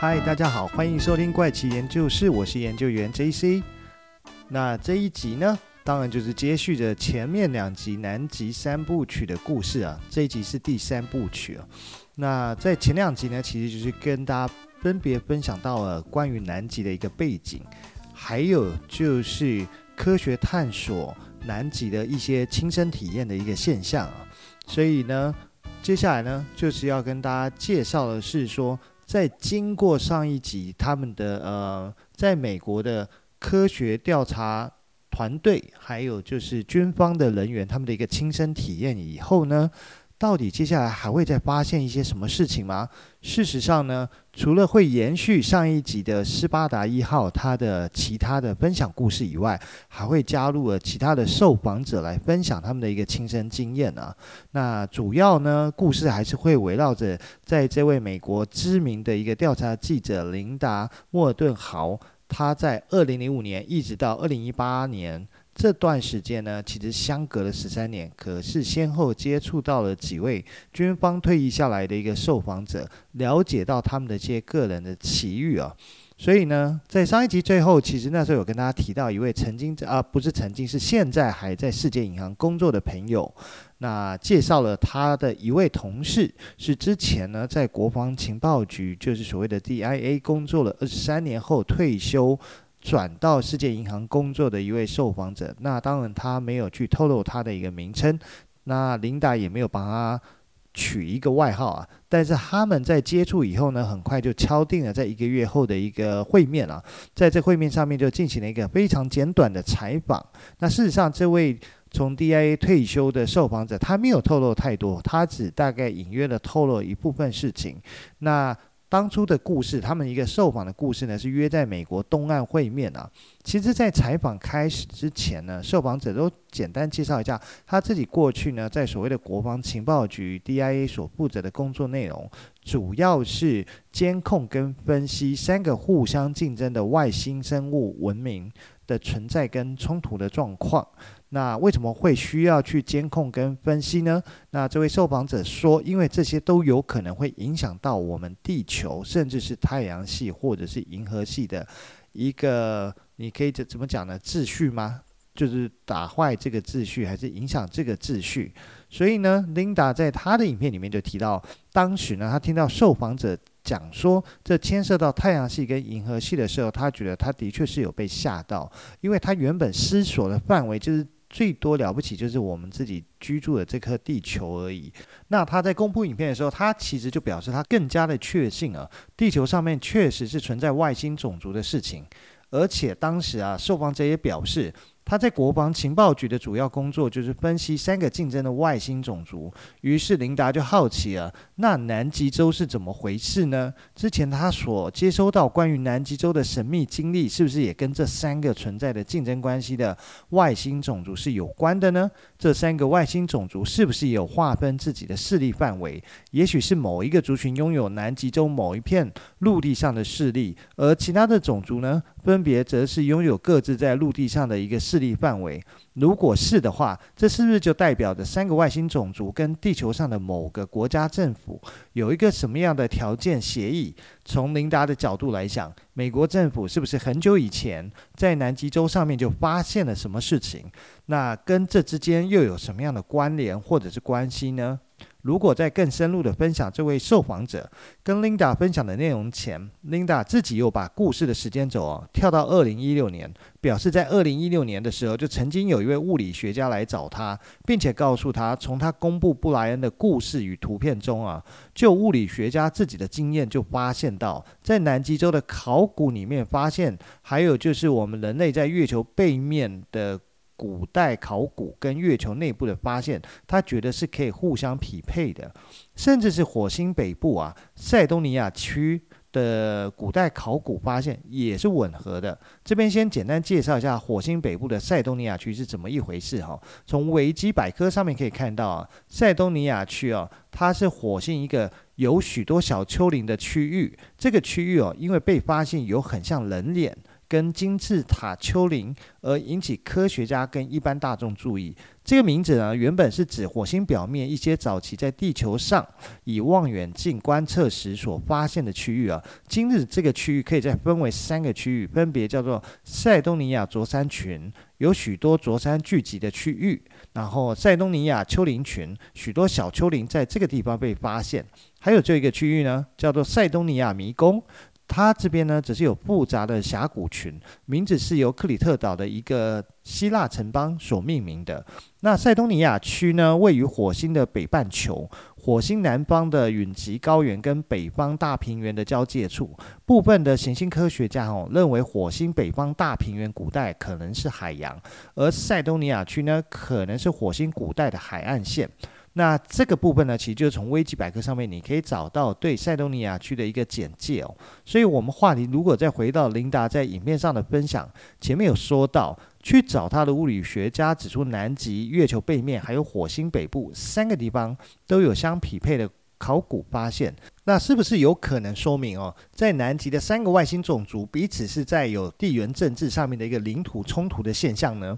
嗨，大家好，欢迎收听怪奇研究室，我是研究员 JC。那这一集呢，当然就是接续着前面两集南极三部曲的故事啊。这一集是第三部曲啊。那在前两集呢，其实就是跟大家分别分享到了关于南极的一个背景，还有就是科学探索南极的一些亲身体验的一个现象啊。所以呢，接下来呢，就是要跟大家介绍的是说。在经过上一集他们的呃，在美国的科学调查团队，还有就是军方的人员他们的一个亲身体验以后呢，到底接下来还会再发现一些什么事情吗？事实上呢，除了会延续上一集的斯巴达一号它的其他的分享故事以外，还会加入了其他的受访者来分享他们的一个亲身经验啊。那主要呢，故事还是会围绕着在这位美国知名的一个调查记者琳达·莫尔顿豪，他在二零零五年一直到二零一八年。这段时间呢，其实相隔了十三年，可是先后接触到了几位军方退役下来的一个受访者，了解到他们的这些个人的奇遇啊。所以呢，在上一集最后，其实那时候有跟大家提到一位曾经啊，不是曾经，是现在还在世界银行工作的朋友，那介绍了他的一位同事，是之前呢在国防情报局，就是所谓的 DIA 工作了二十三年后退休。转到世界银行工作的一位受访者，那当然他没有去透露他的一个名称，那琳达也没有帮他取一个外号啊。但是他们在接触以后呢，很快就敲定了在一个月后的一个会面啊，在这会面上面就进行了一个非常简短的采访。那事实上，这位从 DIA 退休的受访者，他没有透露太多，他只大概隐约的透露一部分事情。那当初的故事，他们一个受访的故事呢，是约在美国东岸会面啊。其实，在采访开始之前呢，受访者都简单介绍一下他自己过去呢，在所谓的国防情报局 DIA 所负责的工作内容，主要是监控跟分析三个互相竞争的外星生物文明的存在跟冲突的状况。那为什么会需要去监控跟分析呢？那这位受访者说，因为这些都有可能会影响到我们地球，甚至是太阳系或者是银河系的一个，你可以怎怎么讲呢？秩序吗？就是打坏这个秩序，还是影响这个秩序？所以呢，琳达在她的影片里面就提到，当时呢，她听到受访者讲说这牵涉到太阳系跟银河系的时候，她觉得她的确是有被吓到，因为她原本思索的范围就是。最多了不起就是我们自己居住的这颗地球而已。那他在公布影片的时候，他其实就表示他更加的确信啊，地球上面确实是存在外星种族的事情，而且当时啊，受访者也表示。他在国防情报局的主要工作就是分析三个竞争的外星种族。于是琳达就好奇了，那南极洲是怎么回事呢？之前他所接收到关于南极洲的神秘经历，是不是也跟这三个存在的竞争关系的外星种族是有关的呢？这三个外星种族是不是也有划分自己的势力范围？也许是某一个族群拥有南极洲某一片陆地上的势力，而其他的种族呢，分别则是拥有各自在陆地上的一个势力范围。如果是的话，这是不是就代表着三个外星种族跟地球上的某个国家政府有一个什么样的条件协议？从琳达的角度来讲，美国政府是不是很久以前在南极洲上面就发现了什么事情？那跟这之间又有什么样的关联或者是关系呢？如果在更深入的分享这位受访者跟琳达分享的内容前，琳达自己又把故事的时间轴哦跳到二零一六年，表示在二零一六年的时候，就曾经有一位物理学家来找他，并且告诉他，从他公布布莱恩的故事与图片中啊，就物理学家自己的经验就发现到，在南极洲的考古里面发现，还有就是我们人类在月球背面的。古代考古跟月球内部的发现，他觉得是可以互相匹配的，甚至是火星北部啊，塞东尼亚区的古代考古发现也是吻合的。这边先简单介绍一下火星北部的塞东尼亚区是怎么一回事哈。从维基百科上面可以看到啊，塞东尼亚区啊，它是火星一个有许多小丘陵的区域。这个区域哦，因为被发现有很像人脸。跟金字塔丘陵，而引起科学家跟一般大众注意。这个名字呢，原本是指火星表面一些早期在地球上以望远镜观测时所发现的区域啊。今日这个区域可以再分为三个区域，分别叫做塞东尼亚卓山群，有许多卓山聚集的区域；然后塞东尼亚丘陵群，许多小丘陵在这个地方被发现；还有这一个区域呢，叫做塞东尼亚迷宫。它这边呢，只是有复杂的峡谷群，名字是由克里特岛的一个希腊城邦所命名的。那塞东尼亚区呢，位于火星的北半球，火星南方的允吉高原跟北方大平原的交界处。部分的行星科学家哦，认为火星北方大平原古代可能是海洋，而塞东尼亚区呢，可能是火星古代的海岸线。那这个部分呢，其实就是从维基百科上面你可以找到对塞东尼亚区的一个简介哦。所以，我们话题如果再回到琳达在影片上的分享，前面有说到，去找他的物理学家指出，南极、月球背面还有火星北部三个地方都有相匹配的考古发现。那是不是有可能说明哦，在南极的三个外星种族彼此是在有地缘政治上面的一个领土冲突的现象呢？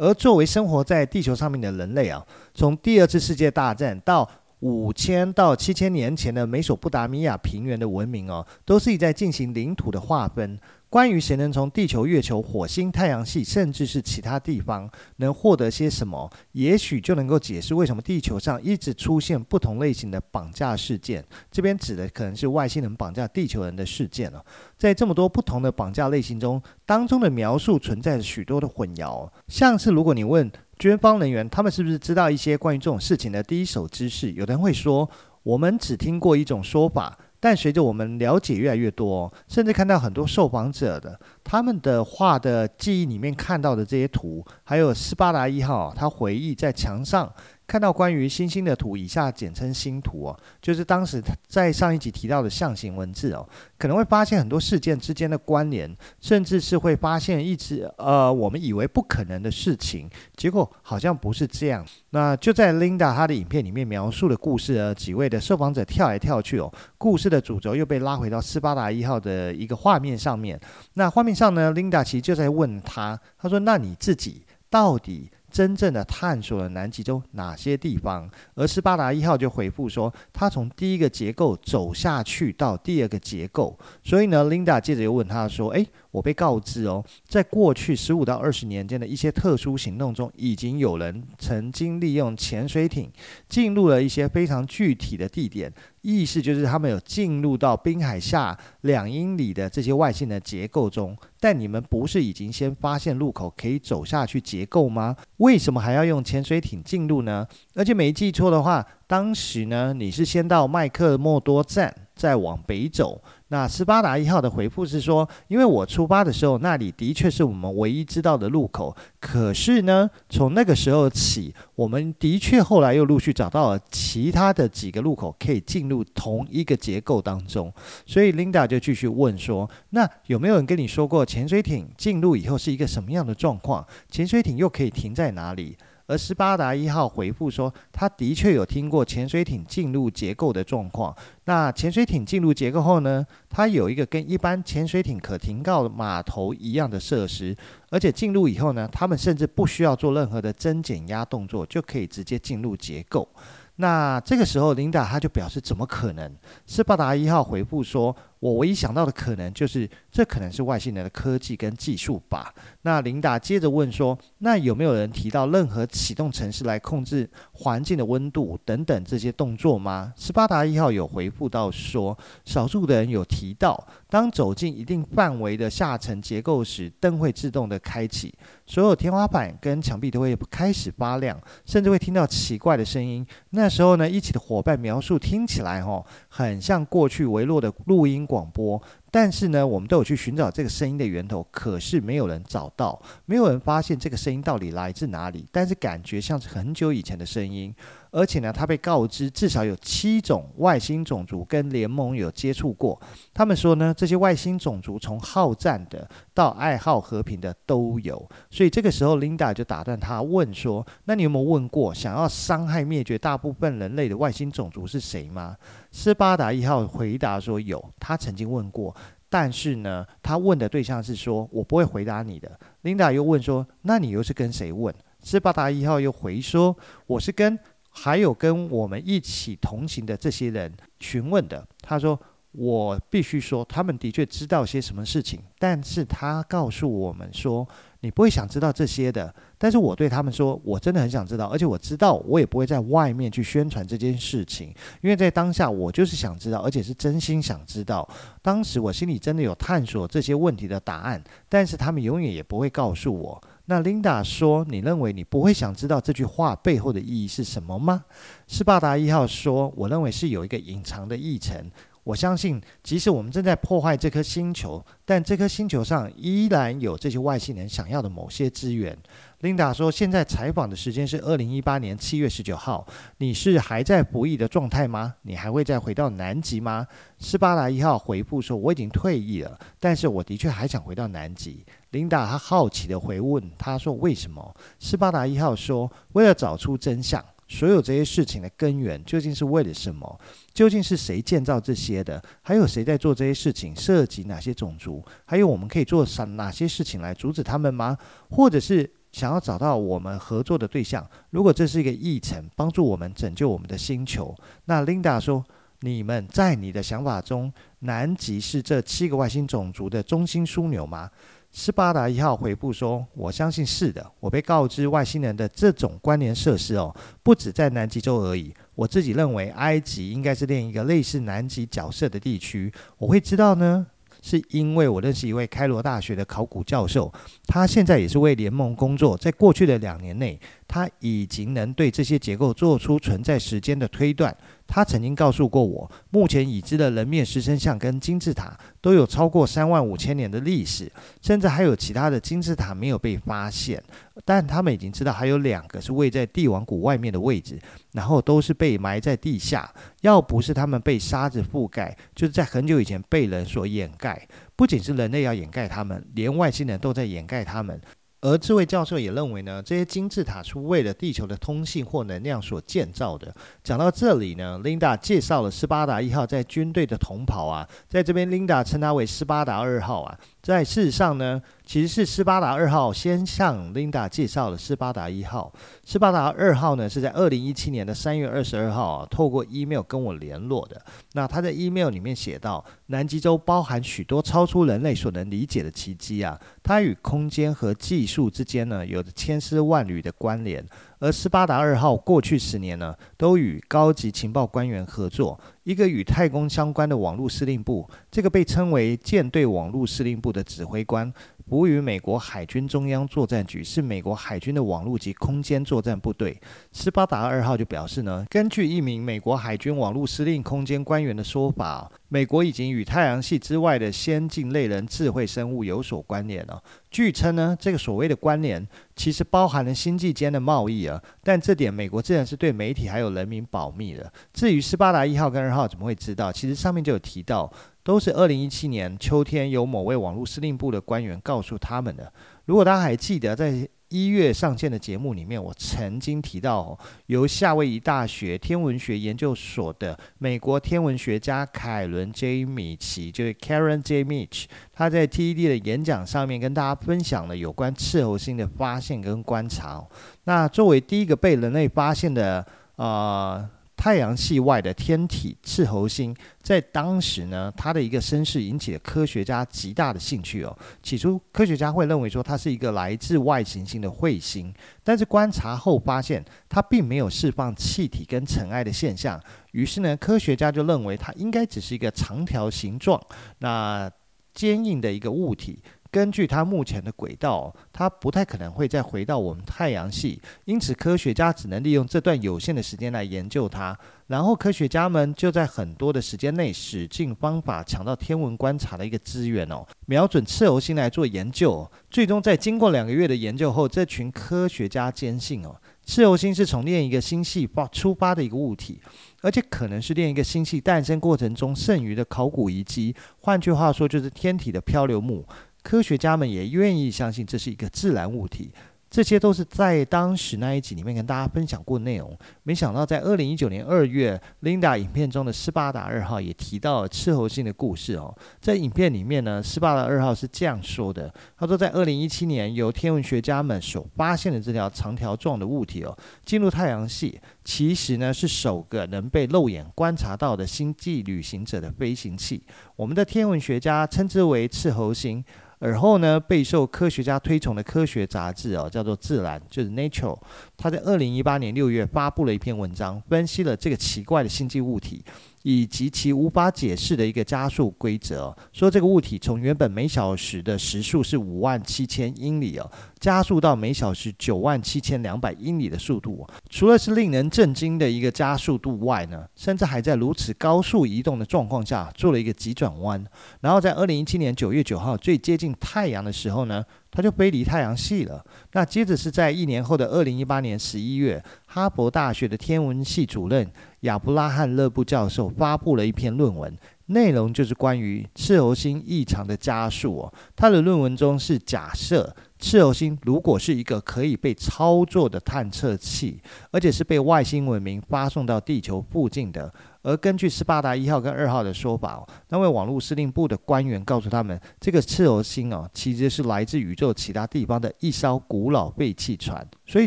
而作为生活在地球上面的人类啊，从第二次世界大战到五千到七千年前的美索不达米亚平原的文明哦，都是在进行领土的划分。关于谁能从地球、月球、火星、太阳系，甚至是其他地方能获得些什么，也许就能够解释为什么地球上一直出现不同类型的绑架事件。这边指的可能是外星人绑架地球人的事件了。在这么多不同的绑架类型中，当中的描述存在着许多的混淆。像是如果你问军方人员，他们是不是知道一些关于这种事情的第一手知识？有的人会说，我们只听过一种说法。但随着我们了解越来越多，甚至看到很多受访者的他们的画的记忆里面看到的这些图，还有斯巴达一号他回忆在墙上。看到关于星星的图，以下简称星图哦，就是当时在上一集提到的象形文字哦，可能会发现很多事件之间的关联，甚至是会发现一直呃我们以为不可能的事情，结果好像不是这样。那就在 Linda 她的影片里面描述的故事呢，几位的受访者跳来跳去哦，故事的主轴又被拉回到斯巴达一号的一个画面上面。那画面上呢，Linda 其实就在问他，他说：“那你自己到底？”真正的探索了南极洲哪些地方？而斯巴达一号就回复说，他从第一个结构走下去到第二个结构。所以呢，Linda 接着又问他说：“诶，我被告知哦，在过去十五到二十年间的一些特殊行动中，已经有人曾经利用潜水艇进入了一些非常具体的地点。”意思就是他们有进入到冰海下两英里的这些外星的结构中，但你们不是已经先发现入口可以走下去结构吗？为什么还要用潜水艇进入呢？而且没记错的话，当时呢，你是先到麦克默多站，再往北走。那斯巴达一号的回复是说，因为我出发的时候，那里的确是我们唯一知道的路口。可是呢，从那个时候起，我们的确后来又陆续找到了其他的几个路口可以进入同一个结构当中。所以 Linda 就继续问说：“那有没有人跟你说过潜水艇进入以后是一个什么样的状况？潜水艇又可以停在哪里？”而斯巴达一号回复说，他的确有听过潜水艇进入结构的状况。那潜水艇进入结构后呢，它有一个跟一般潜水艇可停靠码头一样的设施，而且进入以后呢，他们甚至不需要做任何的增减压动作，就可以直接进入结构。那这个时候，琳达他就表示怎么可能？斯巴达一号回复说：“我唯一想到的可能就是，这可能是外星人的科技跟技术吧。”那琳达接着问说：“那有没有人提到任何启动程式来控制环境的温度等等这些动作吗？”斯巴达一号有回复到说：“少数的人有提到，当走进一定范围的下层结构时，灯会自动的开启。”所有天花板跟墙壁都会开始发亮，甚至会听到奇怪的声音。那时候呢，一起的伙伴描述听起来哦，很像过去微弱的录音广播。但是呢，我们都有去寻找这个声音的源头，可是没有人找到，没有人发现这个声音到底来自哪里。但是感觉像是很久以前的声音。而且呢，他被告知至少有七种外星种族跟联盟有接触过。他们说呢，这些外星种族从好战的到爱好和平的都有。所以这个时候，Linda 就打断他问说：“那你有没有问过，想要伤害灭绝大部分人类的外星种族是谁吗？”斯巴达一号回答说：“有，他曾经问过。”但是呢，他问的对象是说我不会回答你的。琳达又问说，那你又是跟谁问？斯巴达一号又回说，我是跟还有跟我们一起同行的这些人询问的。他说。我必须说，他们的确知道些什么事情，但是他告诉我们说，你不会想知道这些的。但是我对他们说，我真的很想知道，而且我知道，我也不会在外面去宣传这件事情，因为在当下，我就是想知道，而且是真心想知道。当时我心里真的有探索这些问题的答案，但是他们永远也不会告诉我。那 Linda 说：“你认为你不会想知道这句话背后的意义是什么吗？”斯巴达一号说：“我认为是有一个隐藏的议程。”我相信，即使我们正在破坏这颗星球，但这颗星球上依然有这些外星人想要的某些资源。琳达说：“现在采访的时间是二零一八年七月十九号。你是还在服役的状态吗？你还会再回到南极吗？”斯巴达一号回复说：“我已经退役了，但是我的确还想回到南极。”琳达她好奇地回问：“他说为什么？”斯巴达一号说：“为了找出真相。”所有这些事情的根源究竟是为了什么？究竟是谁建造这些的？还有谁在做这些事情？涉及哪些种族？还有我们可以做啥哪些事情来阻止他们吗？或者是想要找到我们合作的对象？如果这是一个议程，帮助我们拯救我们的星球，那 Linda 说：“你们在你的想法中，南极是这七个外星种族的中心枢纽吗？”斯巴达一号回复说：“我相信是的。我被告知外星人的这种关联设施哦，不止在南极洲而已。我自己认为埃及应该是另一个类似南极角色的地区。我会知道呢，是因为我认识一位开罗大学的考古教授，他现在也是为联盟工作。在过去的两年内，他已经能对这些结构做出存在时间的推断。”他曾经告诉过我，目前已知的人面狮身像跟金字塔都有超过三万五千年的历史，甚至还有其他的金字塔没有被发现。但他们已经知道还有两个是位在帝王谷外面的位置，然后都是被埋在地下。要不是他们被沙子覆盖，就是在很久以前被人所掩盖。不仅是人类要掩盖他们，连外星人都在掩盖他们。而这位教授也认为呢，这些金字塔是为了地球的通信或能量所建造的。讲到这里呢，琳达介绍了斯巴达一号在军队的同袍啊，在这边琳达称他为斯巴达二号啊。在事实上呢，其实是斯巴达二号先向琳达介绍了斯巴达一号。斯巴达二号呢，是在二零一七年的三月二十二号啊，透过 email 跟我联络的。那他在 email 里面写到：南极洲包含许多超出人类所能理解的奇迹啊，它与空间和技术之间呢，有着千丝万缕的关联。而斯巴达二号过去十年呢，都与高级情报官员合作，一个与太空相关的网络司令部，这个被称为舰队网络司令部的指挥官。服务于美国海军中央作战局，是美国海军的网络及空间作战部队。斯巴达二号就表示呢，根据一名美国海军网络司令空间官员的说法，美国已经与太阳系之外的先进类人智慧生物有所关联了。据称呢，这个所谓的关联其实包含了星际间的贸易啊，但这点美国自然是对媒体还有人民保密的。至于斯巴达一号跟二号怎么会知道，其实上面就有提到。都是二零一七年秋天，由某位网络司令部的官员告诉他们的。如果大家还记得，在一月上线的节目里面，我曾经提到，由夏威夷大学天文学研究所的美国天文学家凯伦 ·J· 米奇，就是 Karen J. Mitch，他在 TED 的演讲上面跟大家分享了有关赤候星的发现跟观察。那作为第一个被人类发现的，呃。太阳系外的天体赤猴星，在当时呢，它的一个身世引起了科学家极大的兴趣哦。起初，科学家会认为说它是一个来自外行星的彗星，但是观察后发现它并没有释放气体跟尘埃的现象，于是呢，科学家就认为它应该只是一个长条形状、那坚硬的一个物体。根据它目前的轨道，它不太可能会再回到我们太阳系，因此科学家只能利用这段有限的时间来研究它。然后科学家们就在很多的时间内使尽方法抢到天文观察的一个资源哦，瞄准赤猴星来做研究。最终在经过两个月的研究后，这群科学家坚信哦，赤猴星是从另一个星系发出发的一个物体，而且可能是另一个星系诞生过程中剩余的考古遗迹。换句话说，就是天体的漂流木。科学家们也愿意相信这是一个自然物体，这些都是在当时那一集里面跟大家分享过内容。没想到在二零一九年二月，Linda 影片中的斯巴达二号也提到了赤猴星的故事哦。在影片里面呢，斯巴达二号是这样说的：他说，在二零一七年，由天文学家们所发现的这条长条状的物体哦，进入太阳系，其实呢是首个能被肉眼观察到的星际旅行者的飞行器。我们的天文学家称之为赤猴星。而后呢，备受科学家推崇的科学杂志哦，叫做《自然》，就是《Nature》。他在二零一八年六月发布了一篇文章，分析了这个奇怪的星际物体。以及其无法解释的一个加速规则，说这个物体从原本每小时的时速是五万七千英里哦，加速到每小时九万七千两百英里的速度。除了是令人震惊的一个加速度外呢，甚至还在如此高速移动的状况下做了一个急转弯，然后在二零一七年九月九号最接近太阳的时候呢，它就飞离太阳系了。那接着是在一年后的二零一八年十一月，哈佛大学的天文系主任亚布拉罕勒布教授发布了一篇论文，内容就是关于赤猴星异常的加速哦。他的论文中是假设赤猴星如果是一个可以被操作的探测器，而且是被外星文明发送到地球附近的。而根据斯巴达一号跟二号的说法，那位网络司令部的官员告诉他们，这个赤猴星哦，其实是来自宇宙其他地方的一艘古老废弃船。所以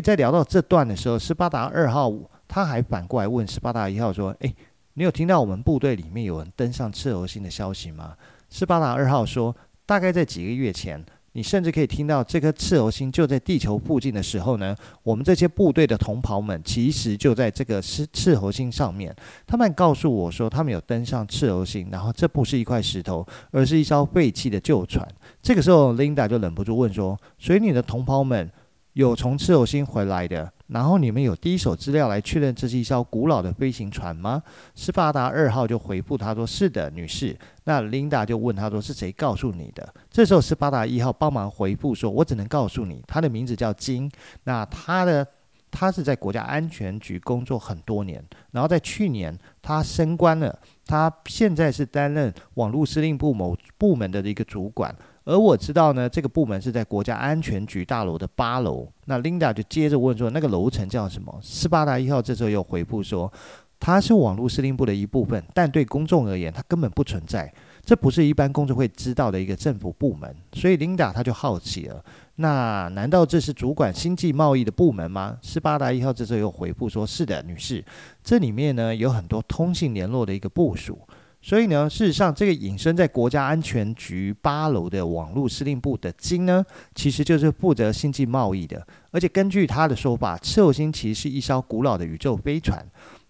在聊到这段的时候，斯巴达二号他还反过来问斯巴达一号说：“诶，你有听到我们部队里面有人登上赤猴星的消息吗？”斯巴达二号说：“大概在几个月前。”你甚至可以听到这颗赤猴星就在地球附近的时候呢，我们这些部队的同袍们其实就在这个赤赤猴星上面。他们告诉我说，他们有登上赤猴星，然后这不是一块石头，而是一艘废弃的旧船。这个时候，Linda 就忍不住问说：“所以你的同袍们有从赤猴星回来的？”然后你们有第一手资料来确认这是一艘古老的飞行船吗？斯巴达二号就回复他说：“是的，女士。”那琳达就问他说：“是谁告诉你的？”这时候斯巴达一号帮忙回复说：“我只能告诉你，他的名字叫金。那他的他是在国家安全局工作很多年，然后在去年他升官了，他现在是担任网络司令部某部门的一个主管。”而我知道呢，这个部门是在国家安全局大楼的八楼。那 Linda 就接着问说，那个楼层叫什么？斯巴达一号这时候又回复说，它是网络司令部的一部分，但对公众而言，它根本不存在。这不是一般公众会知道的一个政府部门。所以 Linda 他就好奇了，那难道这是主管星际贸易的部门吗？斯巴达一号这时候又回复说，是的，女士，这里面呢有很多通信联络的一个部署。所以呢，事实上，这个隐身在国家安全局八楼的网络司令部的金呢，其实就是负责星际贸易的。而且根据他的说法，赤猴星其实是一艘古老的宇宙飞船。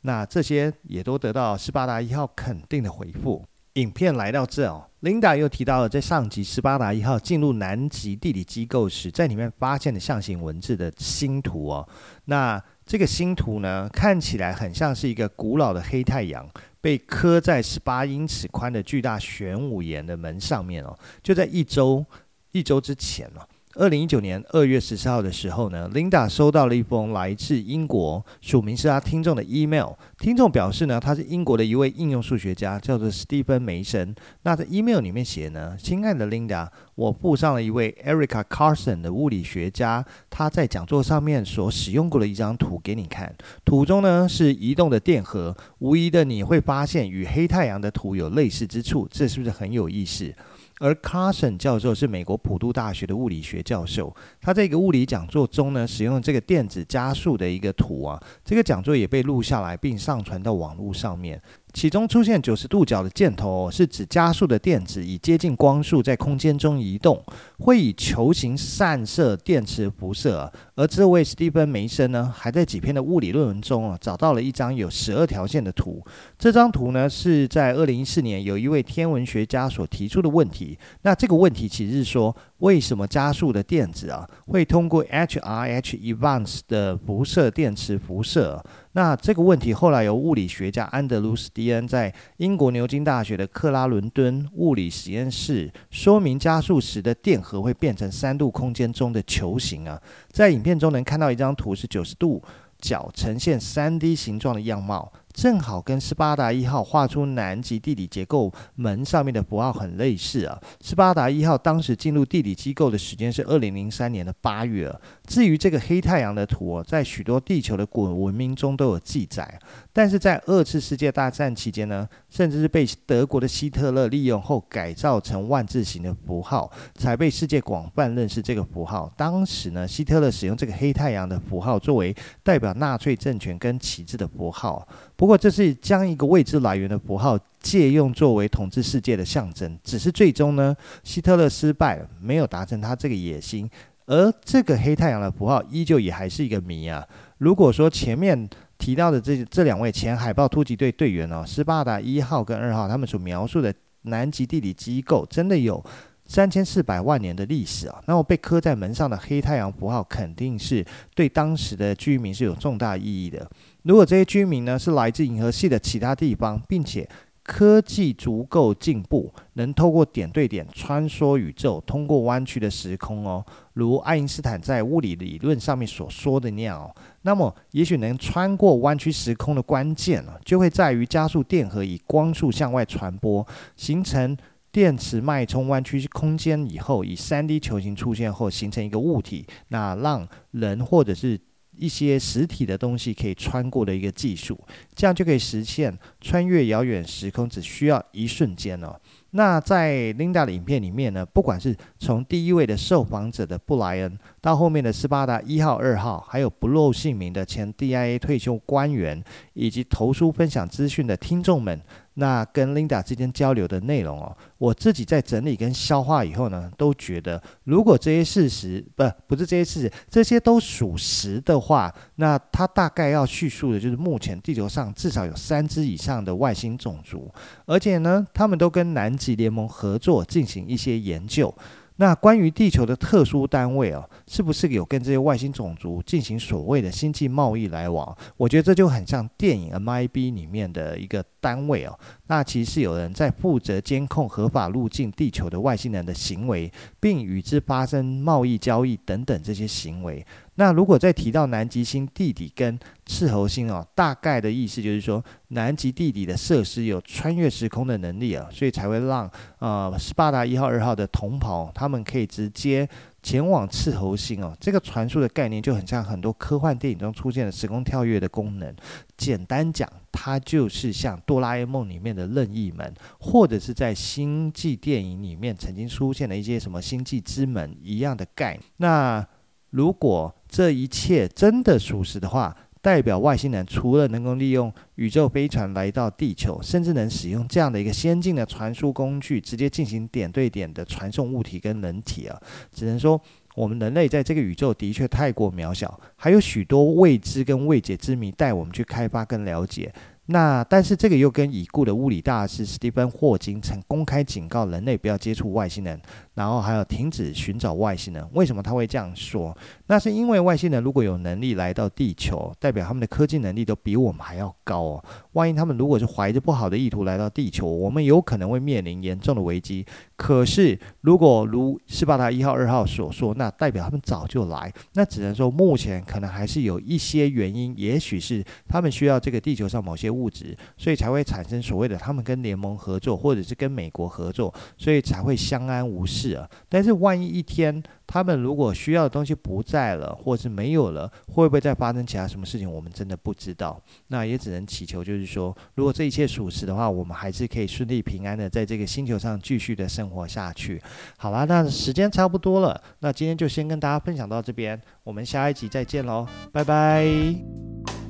那这些也都得到斯巴达一号肯定的回复。影片来到这哦，Linda 又提到了在上集斯巴达一号进入南极地理机构时，在里面发现的象形文字的星图哦。那这个星图呢，看起来很像是一个古老的黑太阳。被刻在十八英尺宽的巨大玄武岩的门上面哦，就在一周一周之前哦。二零一九年二月十四号的时候呢，Linda 收到了一封来自英国署名是他听众的 email。听众表示呢，他是英国的一位应用数学家，叫做史蒂芬梅森。那在 email 里面写呢，亲爱的 Linda，我附上了一位 Erica Carson 的物理学家，他在讲座上面所使用过的一张图给你看。图中呢是移动的电荷，无疑的你会发现与黑太阳的图有类似之处，这是不是很有意思？而 Carson 教授是美国普渡大学的物理学教授，他在一个物理讲座中呢，使用这个电子加速的一个图啊，这个讲座也被录下来并上传到网络上面。其中出现九十度角的箭头，是指加速的电子以接近光速在空间中移动，会以球形散射电磁辐射。而这位史蒂芬梅森呢，还在几篇的物理论文中啊，找到了一张有十二条线的图。这张图呢，是在二零一四年有一位天文学家所提出的问题。那这个问题其实是说，为什么加速的电子啊，会通过 HRH events 的辐射电池辐射？那这个问题后来由物理学家安德鲁斯蒂恩在英国牛津大学的克拉伦敦物理实验室说明，加速时的电荷会变成三度空间中的球形啊，在影片中能看到一张图是九十度角呈现三 D 形状的样貌。正好跟斯巴达一号画出南极地理结构门上面的符号很类似啊。斯巴达一号当时进入地理机构的时间是二零零三年的八月。至于这个黑太阳的图，在许多地球的古文明中都有记载，但是在二次世界大战期间呢，甚至是被德国的希特勒利用后改造成万字形的符号，才被世界广泛认识这个符号。当时呢，希特勒使用这个黑太阳的符号作为代表纳粹政权跟旗帜的符号。不过，这是将一个未知来源的符号借用作为统治世界的象征。只是最终呢，希特勒失败了，没有达成他这个野心。而这个黑太阳的符号依旧也还是一个谜啊。如果说前面提到的这这两位前海豹突击队队员哦，斯巴达一号跟二号，他们所描述的南极地理机构真的有三千四百万年的历史啊，那么被刻在门上的黑太阳符号肯定是对当时的居民是有重大意义的。如果这些居民呢是来自银河系的其他地方，并且科技足够进步，能透过点对点穿梭宇宙，通过弯曲的时空哦，如爱因斯坦在物理理论上面所说的那样，那么也许能穿过弯曲时空的关键呢，就会在于加速电荷以光速向外传播，形成电磁脉冲弯曲空间以后，以三 D 球形出现后形成一个物体，那让人或者是。一些实体的东西可以穿过的一个技术，这样就可以实现穿越遥远时空，只需要一瞬间哦。那在 Linda 的影片里面呢，不管是从第一位的受访者的布莱恩，到后面的斯巴达一号、二号，还有不露姓名的前 DIA 退休官员，以及投书分享资讯的听众们。那跟 Linda 之间交流的内容哦，我自己在整理跟消化以后呢，都觉得如果这些事实不不是这些事实，这些都属实的话，那他大概要叙述的就是目前地球上至少有三只以上的外星种族，而且呢，他们都跟南极联盟合作进行一些研究。那关于地球的特殊单位哦，是不是有跟这些外星种族进行所谓的星际贸易来往？我觉得这就很像电影《MIB》里面的一个单位哦。那其实是有人在负责监控合法入境地球的外星人的行为，并与之发生贸易交易等等这些行为。那如果再提到南极星地底跟赤猴星哦，大概的意思就是说，南极地底的设施有穿越时空的能力啊，所以才会让呃斯巴达一号、二号的同袍他们可以直接前往赤猴星哦。这个传输的概念就很像很多科幻电影中出现的时空跳跃的功能。简单讲，它就是像哆啦 A 梦里面的任意门，或者是在星际电影里面曾经出现的一些什么星际之门一样的概念。那如果这一切真的属实的话，代表外星人除了能够利用宇宙飞船来到地球，甚至能使用这样的一个先进的传输工具，直接进行点对点的传送物体跟人体啊，只能说我们人类在这个宇宙的确太过渺小，还有许多未知跟未解之谜待我们去开发跟了解。那但是这个又跟已故的物理大师史蒂芬霍金曾公开警告人类不要接触外星人，然后还有停止寻找外星人。为什么他会这样说？那是因为外星人如果有能力来到地球，代表他们的科技能力都比我们还要高哦。万一他们如果是怀着不好的意图来到地球，我们有可能会面临严重的危机。可是如果如斯巴达一号、二号所说，那代表他们早就来。那只能说目前可能还是有一些原因，也许是他们需要这个地球上某些。物质，所以才会产生所谓的他们跟联盟合作，或者是跟美国合作，所以才会相安无事啊。但是万一一天他们如果需要的东西不在了，或是没有了，会不会再发生其他什么事情？我们真的不知道。那也只能祈求，就是说，如果这一切属实的话，我们还是可以顺利平安的在这个星球上继续的生活下去。好啦，那时间差不多了，那今天就先跟大家分享到这边，我们下一集再见喽，拜拜。